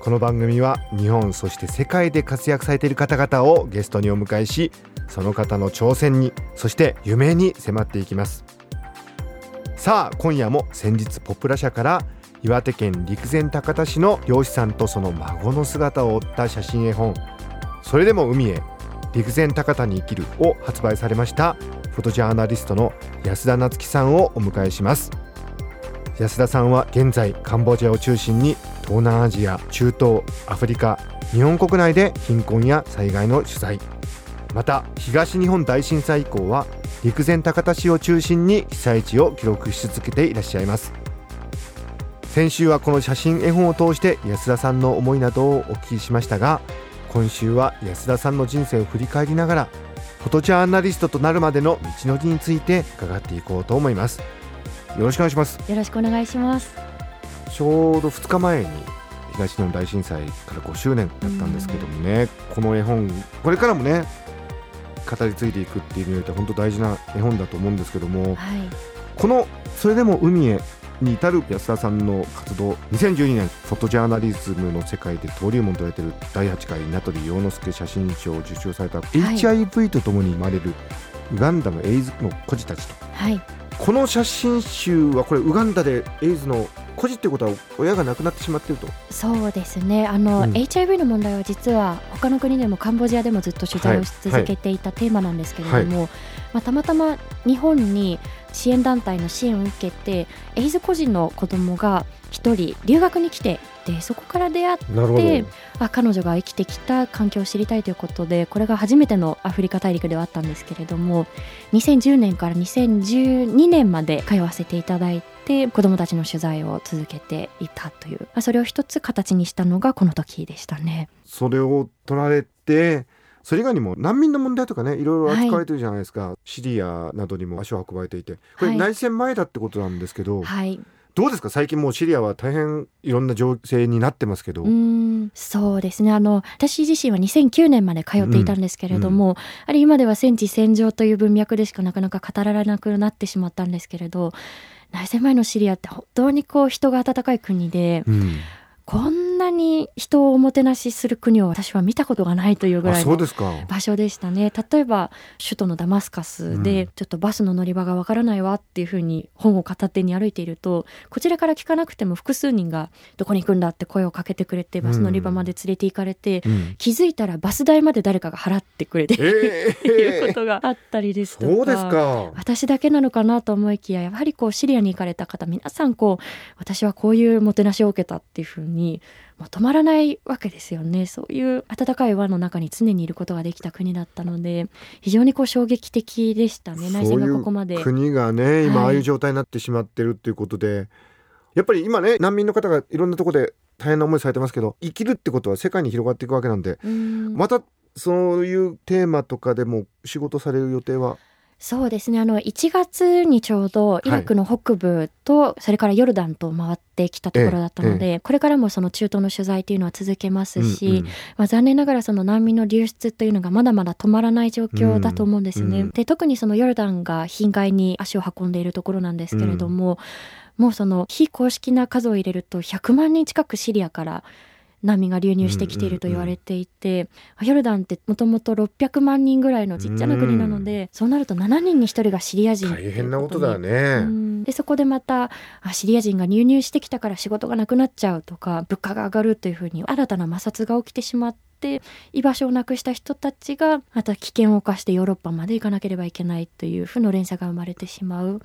この番組は日本そして世界で活躍されている方々をゲストにお迎えしその方の挑戦にそして夢に迫っていきます。さあ今夜も先日ポプラ社から岩手県陸前高田市の漁師さんとその孫の姿を追った写真絵本それでも海へ陸前高田に生きるを発売されましたフォトジャーナリストの安田夏樹さんをお迎えします。安田さんは現在カンボジアを中心に東南アジア中東アフリカ日本国内で貧困や災害の取材。また東日本大震災以降は陸前高田市を中心に被災地を記録し続けていらっしゃいます。先週はこの写真絵本を通して安田さんの思いなどをお聞きしましたが今週は安田さんの人生を振り返りながらフォトジャーナリストとなるまでの道のりについて伺っていこうと思います。よろしくお願いします。よろしくお願いしますちょうど2日前に東日本大震災から5周年だったんですけどもね、この絵本これからもね語り継いでいくっていう意味では本当大事な絵本だと思うんですけども、はい、この「それでも海へ」に至る安田さんの活動2012年フォトジャーナリズムの世界で登竜門と言われている第8回名取洋之助写真賞を受賞された、はい、HIV とともに生まれるウガンダのエイズの孤児たちと、はい、この写真集はこれウガンダでエイズの孤児っていうことは親が亡くなってしまっていると。そうですね。あの、うん、HIV の問題は実は他の国でもカンボジアでもずっと取材をし続けていたテーマなんですけれども、はい、まあ、たまたま日本に支援団体の支援を受けてエイズ孤児の子供が1人留学に来てでそこから出会ってあ彼女が生きてきた環境を知りたいということでこれが初めてのアフリカ大陸ではあったんですけれども2010年から2012年まで通わせていただいて子どもたちの取材を続けていたというそれを一つ形にしたのがこの時でしたね。それを取られてそれ以外にも難民の問題とかねいろいろ扱われてるじゃないですか、はい、シリアなどにも足を運ばれていて。これ内戦前だってことなんですけど、はい、どうですか？最近もうシリアは大変いろんな情勢になってますけど。そうですね。あの私自身は2009年まで通っていたんですけれども、うん。うん、あれ今では戦地戦場という文脈でしかなかなか語られなくなってしまったんですけれど内戦前のシリアって本当にこう人が温かい国で、うん。こんなに人をおもてなしする国を私は見たことがないというぐらいの場所でしたね。例えば首都のダマスカスでちょっとバスの乗り場がわからないわっていうふうに本を片手に歩いているとこちらから聞かなくても複数人がどこに行くんだって声をかけてくれてバス乗り場まで連れて行かれて、うん、気づいたらバス代まで誰かが払ってくれて、えー、っ ていうことがあったりですとか。私だけなのかなと思いきややはりこうシリアに行かれた方皆さんこう私はこういうもてなしを受けたっていうふうににもう止まらないわけですよね。そういう温かい輪の中に常にいることができた国だったので非常にこう衝撃的でしたね。内戦がここまで。国がね今ああいう状態になってしまってるっていうことで、はい、やっぱり今ね難民の方がいろんなところで大変な思いされてますけど生きるってことは世界に広がっていくわけなんで。またそういうテーマとかでも仕事される予定はそうですね。あの1月にちょうどイラクの北部と、それからヨルダンと回ってきたところだったので、これからもその中東の取材というのは続けますし、うんうん、まあ、残念ながらその難民の流出というのがまだまだ止まらない状況だと思うんですね。うんうん、で特にそのヨルダンが貧害に足を運んでいるところなんですけれども、もうその非公式な数を入れると100万人近くシリアから波が流入してきていると言われていて、ヨルダンってもともと600万人ぐらいのちっちゃな国なので、そうなると7人に1人がシリア人大変なことだね。でそこでまたシリア人が流入してきたから仕事がなくなっちゃうとか物価が上がるというふうに新たな摩擦が起きてしまって居場所をなくした人たちがまた危険を冒してヨーロッパまで行かなければいけないという負の連鎖が生まれてしまう。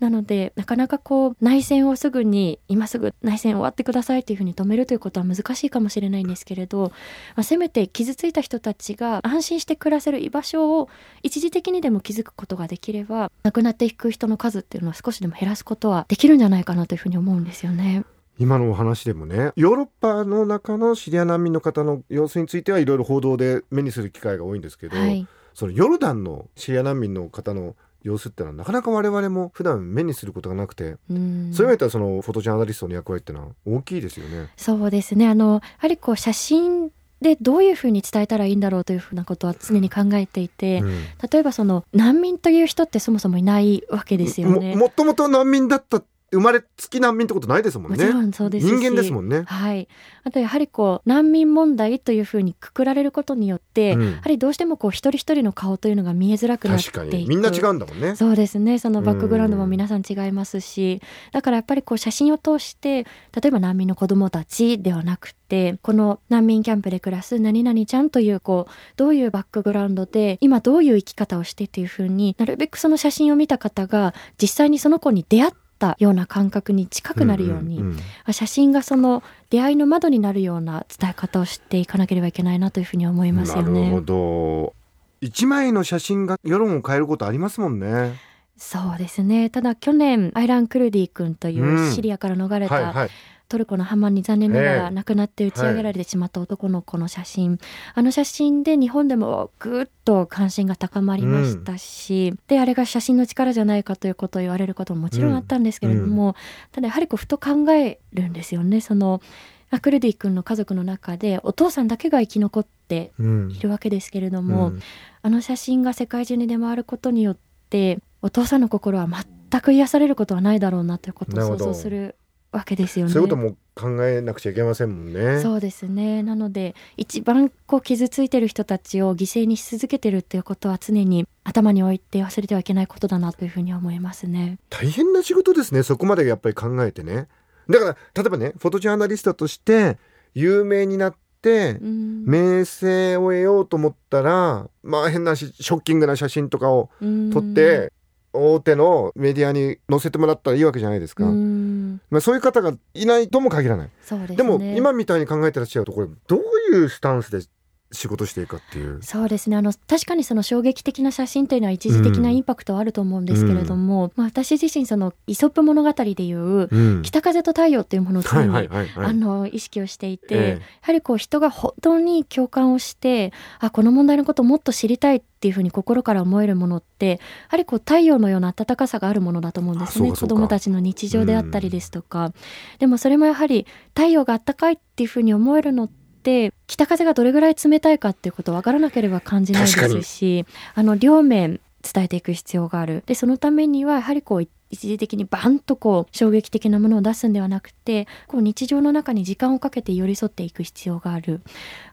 なのでなかなかこう内戦をすぐに今すぐ内戦終わってくださいというふうに止めるということは難しいかもしれないんですけれど、まあ、せめて傷ついた人たちが安心して暮らせる居場所を一時的にでも築くことができれば亡くなっていく人の数っていうのは少しでも減らすことはできるんじゃないかなというふうに思うんですよね。今のお話でもねヨーロッパの中のシリア難民の方の様子についてはいろいろ報道で目にする機会が多いんですけど、はいそのヨルダンのシリア難民の方の様子ってのはなかなか我々も普段目にすることがなくて、うんそういう意味ではそのフォトジャーナリストの役割ってのは大きいですよね。そうですねあのやはりこう写真でどういうふうに伝えたらいいんだろうというふうなことは常に考えていて、うん例えばその難民という人ってそもそもいないわけですよね。ももともと難民だった生まれつき難民ってことないですもんね。もちろんそうですし。人間ですもんね。はい、あとやはりこう難民問題というふうにくくられることによって、うん。やはりどうしてもこう一人一人の顔というのが見えづらくなっていく。確かに。みんな違うんだもんね。そうですね。そのバックグラウンドも皆さん違いますし。だからやっぱりこう写真を通して例えば難民の子どもたちではなくてこの難民キャンプで暮らす何々ちゃんというこうどういうバックグラウンドで今どういう生き方をしてっていうふうになるべくその写真を見た方が実際にその子に出会ったような感覚に近くなるように、んんん写真がその出会いの窓になるような伝え方をしていかなければいけないなというふうに思いますよなるほね。ど。一枚の写真が世論を変えることありますもんね。そうですねただ去年アイラン・クルディ君といううんシリアから逃れたはいはい。トルコのハマンに残念ながええ。ら亡くなって打ち上げられてしまった男の子の写真、あの写真で日本でもぐっと関心が高まりましたし、であれが写真の力じゃないかということを言われることももちろんあったんですけれども、ただやはりこうふと考えるんですよね。そのアクルディ君の家族の中でお父さんだけが生き残ってうんいるわけですけれども、うん。あの写真が世界中に出回ることによってお父さんの心は全く癒されることはないだろうなということを想像するわけですよね。そういうことも考えなくちゃいけませんもんね。そうですねなので一番こう傷ついてる人たちを犠牲にし続けてるっていうことは常に頭に置いて忘れてはいけないことだなというふうに思いますね。大変な仕事ですねそこまでやっぱり考えてねだから例えばねフォトジャーナリストとして有名になってうん名声を得ようと思ったらまあ変なしショッキングな写真とかをうん撮って大手のメディアに載せてもらったらいいわけじゃないですか、うんまあ、そういう方がいないとも限らない。ですね。でも今みたいに考えてらっしゃるとこれどういうスタンスで仕事していくかっていう。そうですね。あの確かにその衝撃的な写真というのは一時的なインパクトはあると思うんですけれども、まあ、私自身そのイソップ物語でいううん。北風と太陽というものを常はいにはいはいはい。あの意識をしていて、ええ。やはりこう人が本当に共感をしてあこの問題のことをもっと知りたいっていうふうに心から思えるものってやはりこう太陽のような温かさがあるものだと思うんですね。子どもたちの日常であったりですとか、でもそれもやはり太陽が温かいっていうふうに思えるのって北風がどれぐらい冷たいかっていうことを分からなければ感じないですしあの両面伝えていく必要がある。でそのためにはやはりこう一時的にバンとこう衝撃的なものを出すんではなくてこう日常の中に時間をかけて寄り添っていく必要がある。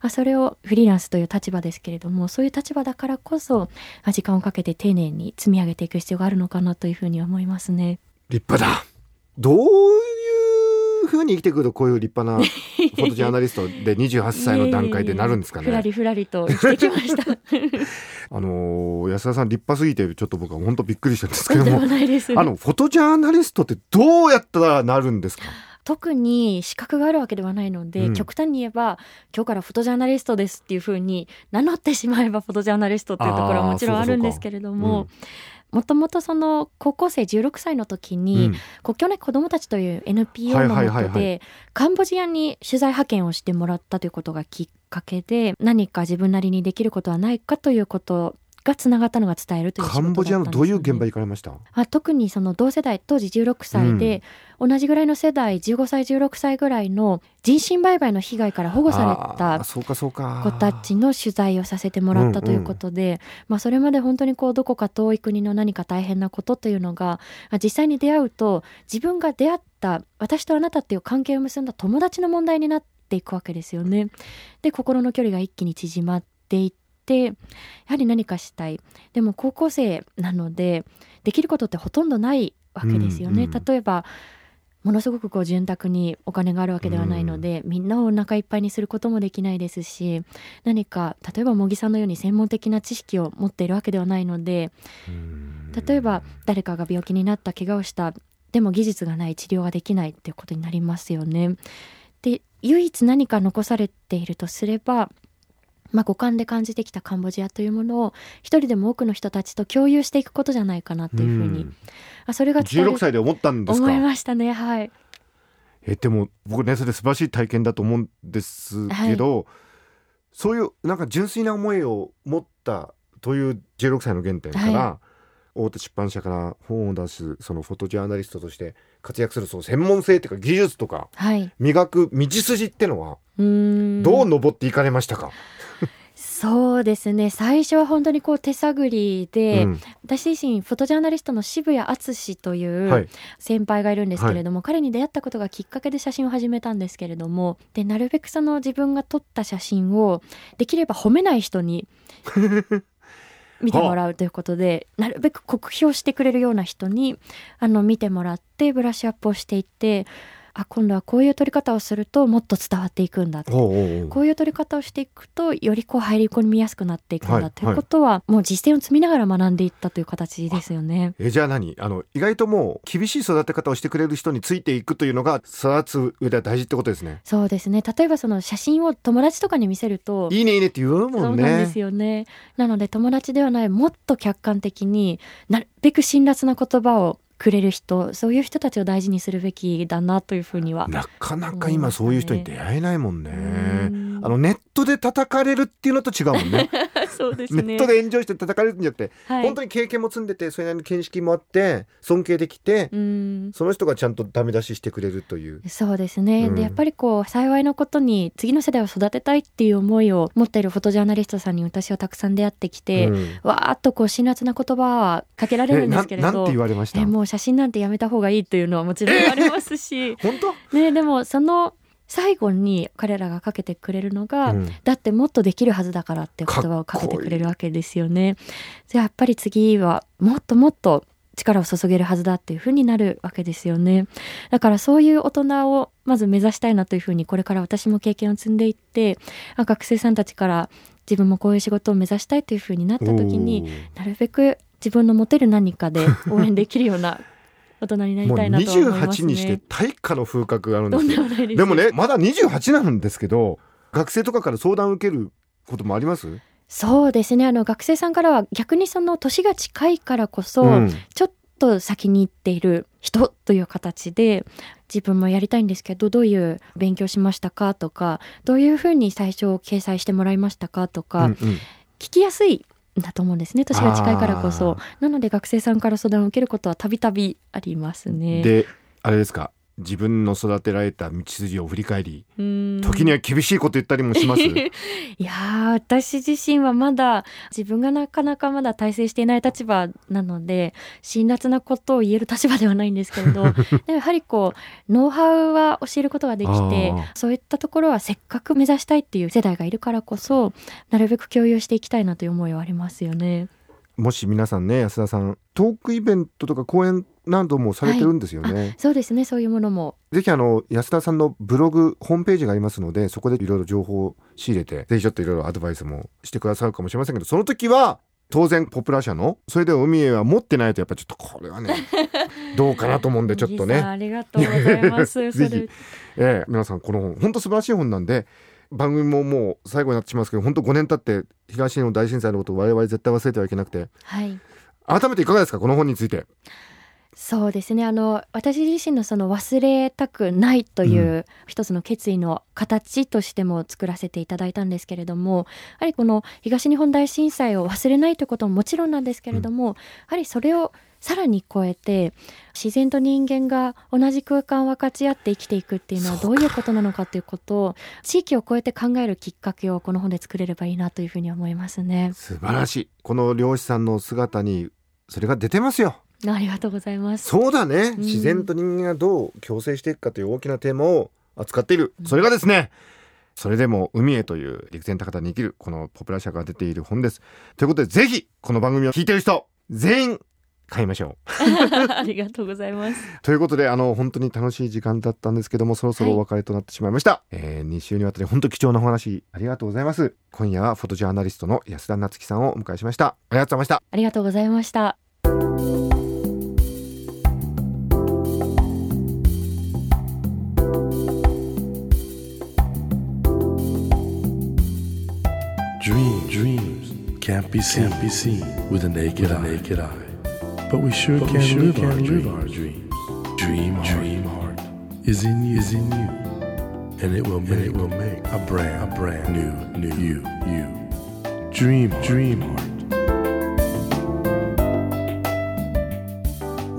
あそれをフリーランスという立場ですけれどもそういう立場だからこそあ時間をかけて丁寧に積み上げていく必要があるのかなというふうに思いますね。立派だ。どういうふうに生きてくるとこういう立派な フォトジャーナリストで 28歳の段階でなるんですかねふらりふらりと生きてきました。あのー安田さん立派すぎてちょっと僕は本当びっくりしたんですけども。あのフォトジャーナリストってどうやったらなるんですか？特に資格があるわけではないので、うん。極端に言えば今日からフォトジャーナリストですっていうふうに名乗ってしまえばフォトジャーナリストっていうところはもちろんあるんですけれどももともとその高校生16歳の時うに、ん。国境なき子どもたちという NPO のでカンボジアに取材派遣をしてもらったということがきっかけで何か自分なりにできることはないかということがつながったのが伝えるという仕カンボジアのどういう現場行かれました？あ特にその同世代当時16歳で、同じぐらいの世代15歳16歳ぐらいの人身売買の被害から保護されたそうかそうか。子たちの取材をさせてもらったということで、まあ、それまで本当にこうどこか遠い国の何か大変なことというのがあ実際に出会うと自分が出会った私とあなたっていう関係を結んだ友達の問題になっていくわけですよね。で心の距離が一気に縮まっていってやはり何かしたいでも高校生なのでできることってほとんどないわけですよね。うんうん例えばものすごくこう潤沢にお金があるわけではないので、みんなをお腹いっぱいにすることもできないですし何か例えば茂木さんのように専門的な知識を持っているわけではないのでうん例えば誰かが病気になった怪我をしたでも技術がない治療ができないっていうことになりますよね。で唯一何か残されているとすればまあ、五感で感じてきたカンボジアというものを一人でも多くの人たちと共有していくことじゃないかなというふうに、ん。あそれが伝える。16歳で思ったんですか？思いましたね。はいえでも僕ねそれ素晴らしい体験だと思うんですけど、そういうなんか純粋な思いを持ったという16歳の原点から、は大手出版社から本を出すそのフォトジャーナリストとして活躍するその専門性っていうか技術とかはい。磨く道筋ってのはどう登っていかれましたか、そうですね。最初は本当にこう手探りで、うん。私自身フォトジャーナリストの渋谷敦といはい。う先輩がいるんですけれども、彼に出会ったことがきっかけで写真を始めたんですけれどもでなるべくその自分が撮った写真をできれば褒めない人に 見てもらうということでなるべく酷評してくれるような人にあの見てもらってブラッシュアップをしていってあ今度はこういう撮り方をするともっと伝わっていくんだってこういう取り方をしていくとよりこう入り込みやすくなっていくんだ、はいということは、もう実践を積みながら学んでいったという形ですよね。えじゃあ何？あの意外ともう厳しい育て方をしてくれる人についていくというのが育つ上では大事ってことですね。そうですね例えばその写真を友達とかに見せるといいねいいねって言うもそんねうなんです。よねなので友達ではないもっと客観的になるべく辛辣な言葉をくれる人そういう人たちを大事にするべきだなというふうには。なかなか今そういう人に出会えないもんね。うんあのネットで叩かれるっていうのと違うもんね。そうですね。ネットで炎上して叩かれるんじゃなくて、はい、本当に経験も積んでてそれなりに見識もあって尊敬できて、うん。その人がちゃんとダメ出ししてくれるという。そうですね、うん。でやっぱりこう幸いのことに次の世代を育てたいっていう思いを持っているフォトジャーナリストさんに私はたくさん出会ってきて、うん。わーっとこう辛辣な言葉はかけられるんですけれど。えななんて言われました？えもう写真なんてやめた方がいいというのはもちろん言われますし、本当、ね、でもその最後に彼らがかけてくれるのが、うんだってもっとできるはずだからっていう言葉をかけてくれるわけですよね。じゃあやっぱり次はもっともっと力を注げるはずだっていうふうになるわけですよね。だからそういう大人をまず目指したいなというふうにこれから私も経験を積んでいってあ学生さんたちから自分もこういう仕事を目指したいというふうになった時になるべく自分の持てる何かで応援できるような大人になりたいなとは思います28にしてね。大化の風格があるんですよ。でもねまだ28なんですけど学生とかから相談を受けることもあります？そうですね。あの学生さんからは逆にその年が近いからこそ、うん。ちょっと先に行っている人という形で自分もやりたいんですけどどういう勉強しましたかとかどういうふうに最初掲載してもらいましたかとか、うんうん。聞きやすいんだと思うんですね。年が近いからこそ。あなので学生さんから相談を受けることはたびたびありますね。であれですか？自分の育てられた道筋を振り返り時には厳しいこと言ったりもします？いやー私自身はまだ自分がなかなかまだ体制していない立場なので辛辣なことを言える立場ではないんですけれど でもやはりこうノウハウは教えることができてそういったところはせっかく目指したいっていう世代がいるからこそなるべく共有していきたいなという思いはありますよね。もし皆さんね安田さんトークイベントとか講演などもされてるんですよね、そうですね。そういうものも。ぜひあの安田さんのブログホームページがありますのでそこでいろいろ情報を仕入れてぜひちょっといろいろアドバイスもしてくださるかもしれませんけどその時は当然ポプラ社のそれでは海へは持ってないとやっぱちょっとこれはね どうかなと思うんでちょっとね、ありがとうございます。ぜひええ皆さんこの本本当素晴らしい本なんで番組ももう最後になってしまいますけど本当5年経って東日本大震災のことを我々絶対忘れてはいけなくて。はい。改めていかがですかこの本についてそうですね。あの私自身のその忘れたくないという一つの決意の形としても作らせていただいたんですけれどもやはりこの東日本大震災を忘れないということももちろんなんですけれども、やはりそれをさらに超えて自然と人間が同じ空間を分かち合って生きていくっていうのはどういうことなのかということを地域を超えて考えるきっかけをこの本で作れればいいなというふうに思いますね。素晴らしい。この漁師さんの姿にそれが出てますよありがとうございます。そうだね、ん。自然と人間がどう共生していくかという大きなテーマを扱っている、それがですねそれでも海へという陸前高田に生きるこのポプラ社が出ている本です。ということでぜひこの番組を聞いている人全員買いましょう。ありがとうございます。ということであの本当に楽しい時間だったんですけどもそろそろお別れとなってしまいました、え2週にわたり本当貴重なお話ありがとうございます。今夜はフォトジャーナリストの安田夏樹さんをお迎えしました。ありがとうございました。ありがとうございました。Dream, dreams can't be seen, can't be seen with a naked, eye. naked eye. But we sure can, live, our live our dreams. Dream, dream heart is in you, is in you. And it will make, it will make a brand, a brand new, new you, you. Dream, dream heart.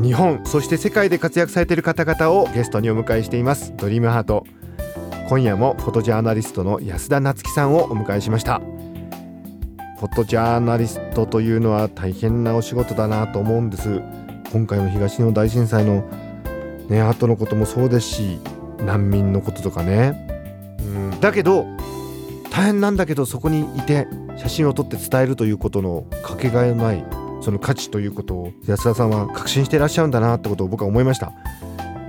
日本そして世界で活躍されている方々をゲストにお迎えしていますドリームハート今夜もフォトジャーナリストの安田夏樹さんをお迎えしましたフォトジャーナリストというのは大変なお仕事だなと思うんです。今回の東日本大震災のね後のこともそうですし難民のこととかね。うん。だけど大変なんだけどそこにいて写真を撮って伝えるということのかけがえのないその価値ということを安田さんは確信していらっしゃるんだなってことを僕は思いました。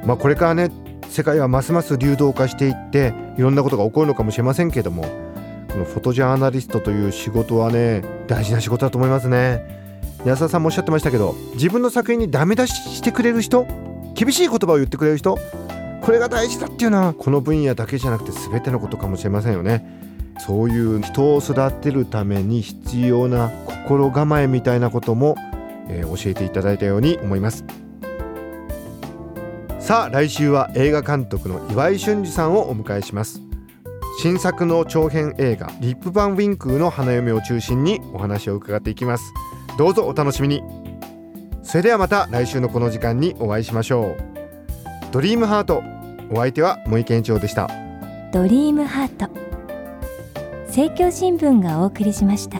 まあこれからね世界はますます流動化していっていろんなことが起こるのかもしれませんけどものフォトジャーナリストという仕事はね大事な仕事だと思いますね。安田さんもおっしゃってましたけど自分の作品にダメ出ししてくれる人厳しい言葉を言ってくれる人これが大事だっていうのはこの分野だけじゃなくて全てのことかもしれませんよね。そういう人を育てるために必要な心構えみたいなことも、えー教えていただいたように思います。さあ来週は映画監督の岩井俊二さんをお迎えします。新作の長編映画リップ・バン・ウィンクーの花嫁を中心にお話を伺っていきます。どうぞお楽しみに。それではまた来週のこの時間にお会いしましょう。ドリームハートお相手は森健一郎でした。ドリームハート。政教新聞がお送りしました。